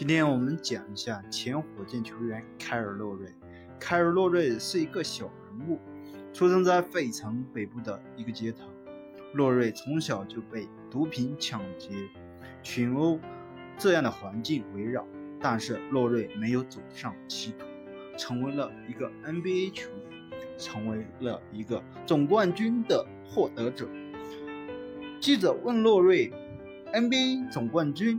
今天我们讲一下前火箭球员凯尔·洛瑞。凯尔·洛瑞是一个小人物，出生在费城北部的一个街头。洛瑞从小就被毒品、抢劫、群殴这样的环境围绕，但是洛瑞没有走上歧途，成为了一个 NBA 球员，成为了一个总冠军的获得者。记者问洛瑞：“NBA 总冠军？”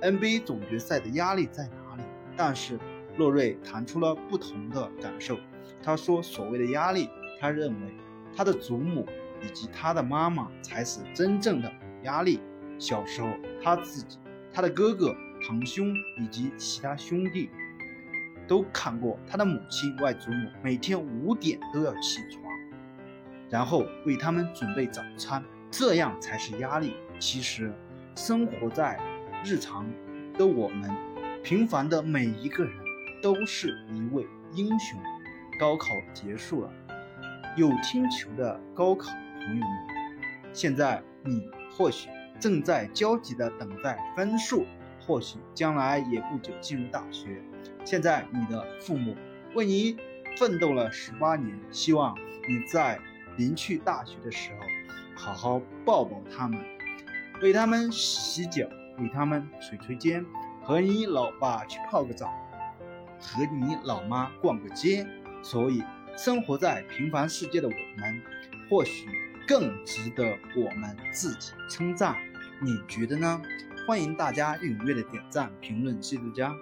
NBA 总决赛的压力在哪里？但是洛瑞谈出了不同的感受。他说：“所谓的压力，他认为他的祖母以及他的妈妈才是真正的压力。小时候，他自己、他的哥哥、堂兄以及其他兄弟都看过他的母亲、外祖母每天五点都要起床，然后为他们准备早餐，这样才是压力。其实，生活在……日常的我们，平凡的每一个人，都是一位英雄。高考结束了，有听球的高考朋友们，现在你或许正在焦急地等待分数，或许将来也不久进入大学。现在你的父母为你奋斗了十八年，希望你在临去大学的时候，好好抱抱他们，为他们洗脚。给他们捶捶肩，和你老爸去泡个澡，和你老妈逛个街。所以，生活在平凡世界的我们，或许更值得我们自己称赞。你觉得呢？欢迎大家踊跃的点赞、评论，记录加。